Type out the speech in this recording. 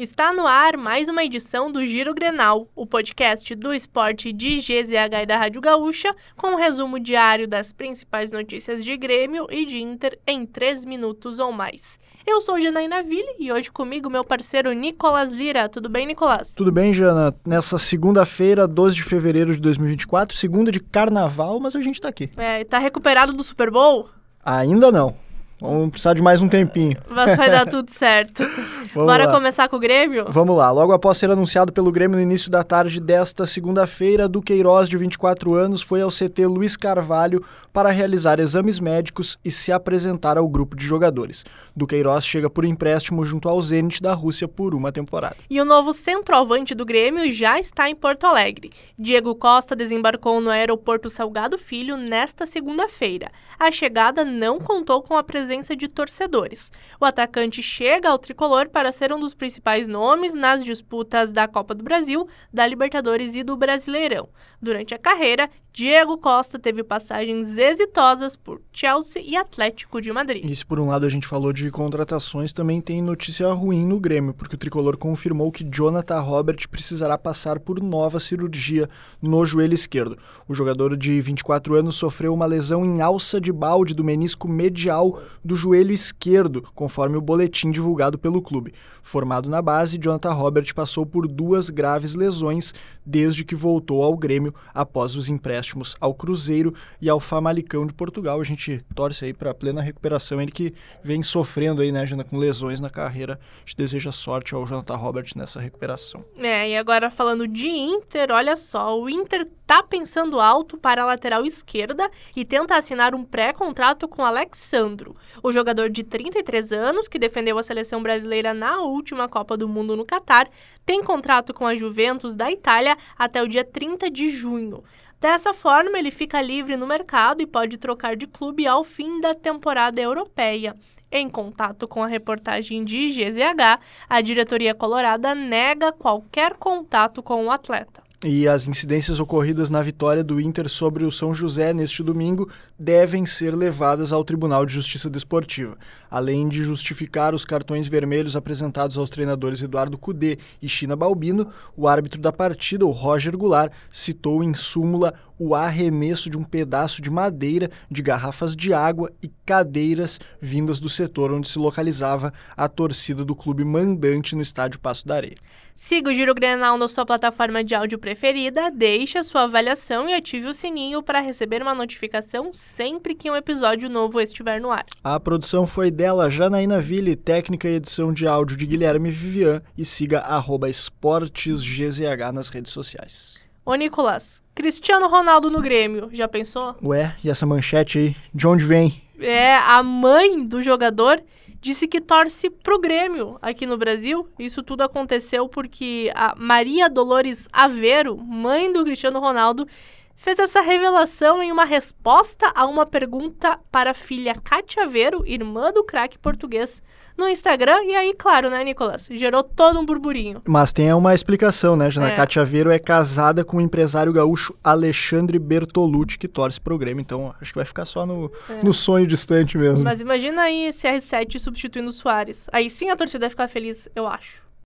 Está no ar mais uma edição do Giro Grenal, o podcast do esporte de GZH e da Rádio Gaúcha, com um resumo diário das principais notícias de Grêmio e de Inter em 3 minutos ou mais. Eu sou Janaína Ville e hoje comigo meu parceiro Nicolas Lira. Tudo bem, Nicolas? Tudo bem, Jana. Nessa segunda-feira, 12 de fevereiro de 2024, segunda de carnaval, mas a gente tá aqui. É, tá recuperado do Super Bowl? Ainda não. Vamos precisar de mais um tempinho. Mas vai dar tudo certo. Bora lá. começar com o Grêmio? Vamos lá. Logo após ser anunciado pelo Grêmio no início da tarde desta segunda-feira, Duqueiroz, de 24 anos, foi ao CT Luiz Carvalho para realizar exames médicos e se apresentar ao grupo de jogadores. Duqueiroz chega por empréstimo junto ao Zenit da Rússia por uma temporada. E o novo centroavante do Grêmio já está em Porto Alegre. Diego Costa desembarcou no aeroporto Salgado Filho nesta segunda-feira. A chegada não contou com a presença de torcedores. O atacante chega ao tricolor para ser um dos principais nomes nas disputas da Copa do Brasil, da Libertadores e do Brasileirão. Durante a carreira, Diego Costa teve passagens exitosas por Chelsea e Atlético de Madrid. Se por um lado a gente falou de contratações, também tem notícia ruim no Grêmio, porque o tricolor confirmou que Jonathan Robert precisará passar por nova cirurgia no joelho esquerdo. O jogador de 24 anos sofreu uma lesão em alça de balde do menisco medial do joelho esquerdo, conforme o boletim divulgado pelo clube clube. Formado na base, Jonathan Robert passou por duas graves lesões desde que voltou ao Grêmio após os empréstimos ao Cruzeiro e ao Famalicão de Portugal. A gente torce aí para plena recuperação. Ele que vem sofrendo aí, né, Jana, com lesões na carreira. A gente deseja sorte ao Jonathan Robert nessa recuperação. É, e agora falando de Inter, olha só, o Inter tá pensando alto para a lateral esquerda e tenta assinar um pré-contrato com Alexandro. O jogador de 33 anos, que defendeu a seleção brasileira na última Copa do Mundo no Catar, tem contrato com a Juventus da Itália até o dia 30 de junho. Dessa forma, ele fica livre no mercado e pode trocar de clube ao fim da temporada europeia. Em contato com a reportagem de GZH, a diretoria colorada nega qualquer contato com o atleta. E as incidências ocorridas na vitória do Inter sobre o São José neste domingo devem ser levadas ao Tribunal de Justiça Desportiva. Além de justificar os cartões vermelhos apresentados aos treinadores Eduardo Cudê e China Balbino, o árbitro da partida, o Roger Goulart, citou em súmula o arremesso de um pedaço de madeira, de garrafas de água e cadeiras vindas do setor onde se localizava a torcida do clube mandante no estádio Passo da Areia. Siga o Giro Grenal na sua plataforma de áudio preferida, deixe a sua avaliação e ative o sininho para receber uma notificação sempre que um episódio novo estiver no ar. A produção foi dela, Janaína Ville, técnica e edição de áudio de Guilherme Vivian e siga esportesgzh nas redes sociais. Ô Nicolas, Cristiano Ronaldo no Grêmio, já pensou? Ué, e essa manchete aí, de onde vem? É, a mãe do jogador disse que torce pro Grêmio aqui no Brasil. Isso tudo aconteceu porque a Maria Dolores Aveiro, mãe do Cristiano Ronaldo, fez essa revelação em uma resposta a uma pergunta para a filha Cátia Aveiro, irmã do craque português, no Instagram. E aí, claro, né, Nicolas? Gerou todo um burburinho. Mas tem uma explicação, né, Jana? É. Cátia Aveiro é casada com o empresário gaúcho Alexandre Bertolucci, que torce pro Grêmio. Então, acho que vai ficar só no, é. no sonho distante mesmo. Mas imagina aí CR7 substituindo o Soares. Aí sim a torcida vai ficar feliz, eu acho.